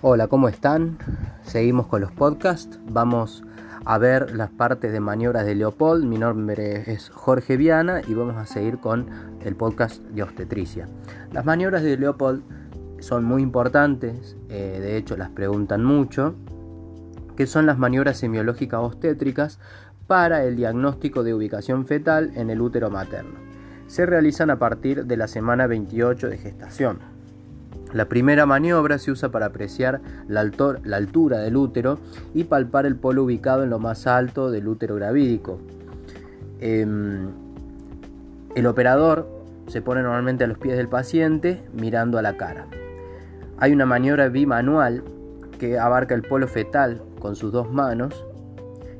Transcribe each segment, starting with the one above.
Hola, ¿cómo están? Seguimos con los podcasts. Vamos a ver las partes de maniobras de Leopold. Mi nombre es Jorge Viana y vamos a seguir con el podcast de obstetricia. Las maniobras de Leopold son muy importantes, eh, de hecho las preguntan mucho, que son las maniobras semiológicas obstétricas para el diagnóstico de ubicación fetal en el útero materno. Se realizan a partir de la semana 28 de gestación. La primera maniobra se usa para apreciar la, altura del útero y palpar el polo ubicado en lo más alto del útero gravídico. Em, el operador se pone normalmente a los pies del paciente mirando a la cara. Hay una maniobra bimanual que abarca el polo fetal con sus dos manos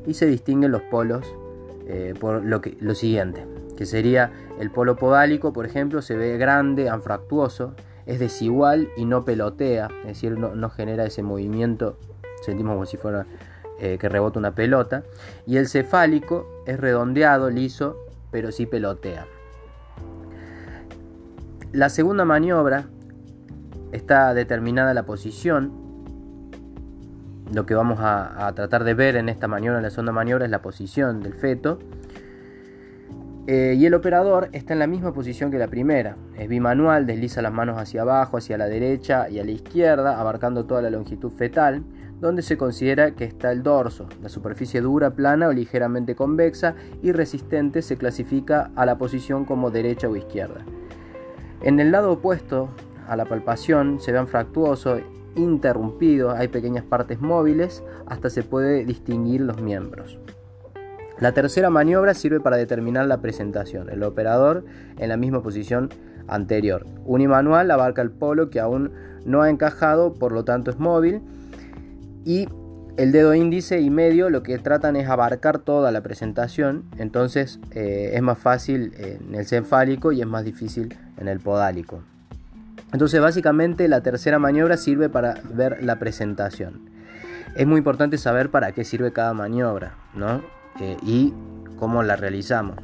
y se distinguen los polos eh, por lo, siguiente, que sería el polo podálico, por ejemplo, se ve grande, anfractuoso, es desigual y no pelotea, es decir, no, genera ese movimiento, sentimos como si fuera eh, que rebota una pelota. Y el cefálico es redondeado, liso, pero sí pelotea. La segunda maniobra está determinada la posición. Lo que vamos a, a tratar de ver en esta maniobra, en la segunda maniobra, es la posición del feto. Eh, y el operador está en la misma posición que la primera. Es bimanual, desliza las manos hacia abajo, hacia la derecha y a la izquierda, abarcando toda la longitud fetal, donde se considera que está el dorso. La superficie dura, plana o ligeramente convexa y resistente se clasifica a la posición como derecha o izquierda. En el lado opuesto a la palpación se ve fractuoso, interrumpido, hay pequeñas partes móviles, hasta se puede distinguir los miembros. La tercera maniobra sirve para determinar la presentación, el operador en la misma posición anterior. Unimanual abarca el polo que aún no ha encajado, por lo tanto es móvil. Y el dedo índice y medio lo que tratan es abarcar toda la presentación, entonces eh, es más fácil en el cefálico y es más difícil en el podálico. Entonces básicamente la tercera maniobra sirve para ver la presentación. Es muy importante saber para qué sirve cada maniobra, ¿no? Eh, y cómo la realizamos.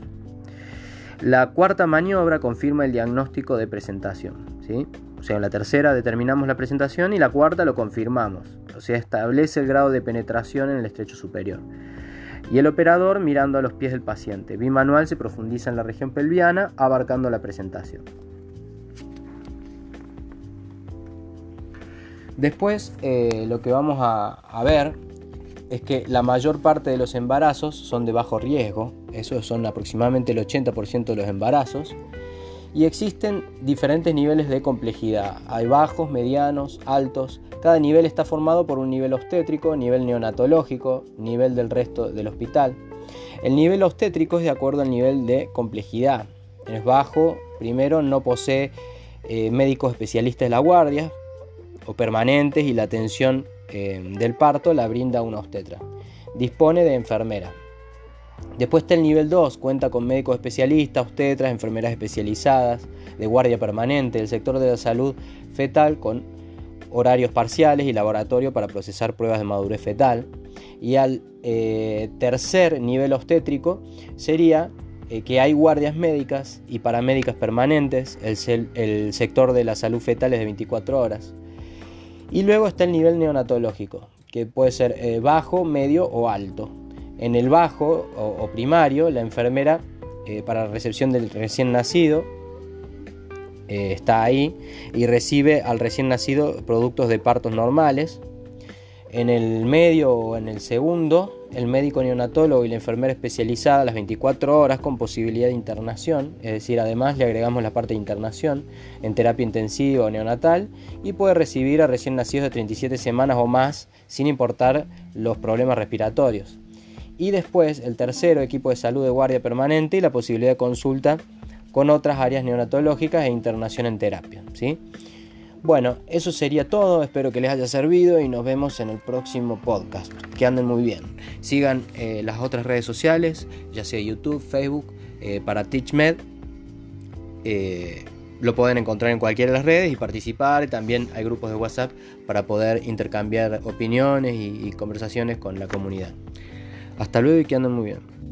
La cuarta maniobra confirma el diagnóstico de presentación. ¿sí? O sea, en la tercera determinamos la presentación y la cuarta lo confirmamos. O sea, establece el grado de penetración en el estrecho superior. Y el operador mirando a los pies del paciente. Bimanual se profundiza en la región pelviana, abarcando la presentación. Después, eh, lo que vamos a ver es que la mayor parte de los embarazos son de bajo riesgo, eso son aproximadamente el 80% de los embarazos, y existen diferentes niveles de complejidad. Hay bajos, medianos, altos. Cada nivel está formado por un nivel obstétrico, nivel neonatológico, nivel del resto del hospital. El nivel obstétrico es de acuerdo al nivel de complejidad. Es bajo, primero no posee eh, médicos especialistas de la guardia o permanentes y la atención eh, del parto la brinda una obstetra. Dispone de enfermera. Después está el nivel 2, cuenta con médicos especialistas, obstetras, enfermeras especializadas, de guardia permanente, el sector de la salud fetal con horarios parciales y laboratorio para procesar pruebas de madurez fetal. Y al eh, tercer nivel obstétrico sería eh, que hay guardias médicas y paramédicas permanentes, el, el sector de la salud fetal es de 24 horas. Y luego está el nivel neonatológico, que puede ser eh, bajo, medio o alto. En el bajo o, primario, la enfermera eh, para recepción del recién nacido eh, está ahí y recibe al recién nacido productos de partos normales. En el medio o en el segundo el médico neonatólogo y la enfermera especializada las 24 horas con posibilidad de internación, es decir, además le agregamos la parte de internación en terapia intensiva o neonatal y puede recibir a recién nacidos de 37 semanas o más sin importar los problemas respiratorios. Y después el tercero, equipo de salud de guardia permanente y la posibilidad de consulta con otras áreas neonatológicas e internación en terapia. ¿sí? Bueno, eso sería todo, espero que les haya servido y nos vemos en el próximo podcast. Que anden muy bien. Sigan eh, las otras redes sociales, ya sea YouTube, Facebook, eh, para TeachMed. Eh, lo pueden encontrar en cualquiera de las redes y participar. También hay grupos de WhatsApp para poder intercambiar opiniones y conversaciones con la comunidad. Hasta luego y que anden muy bien.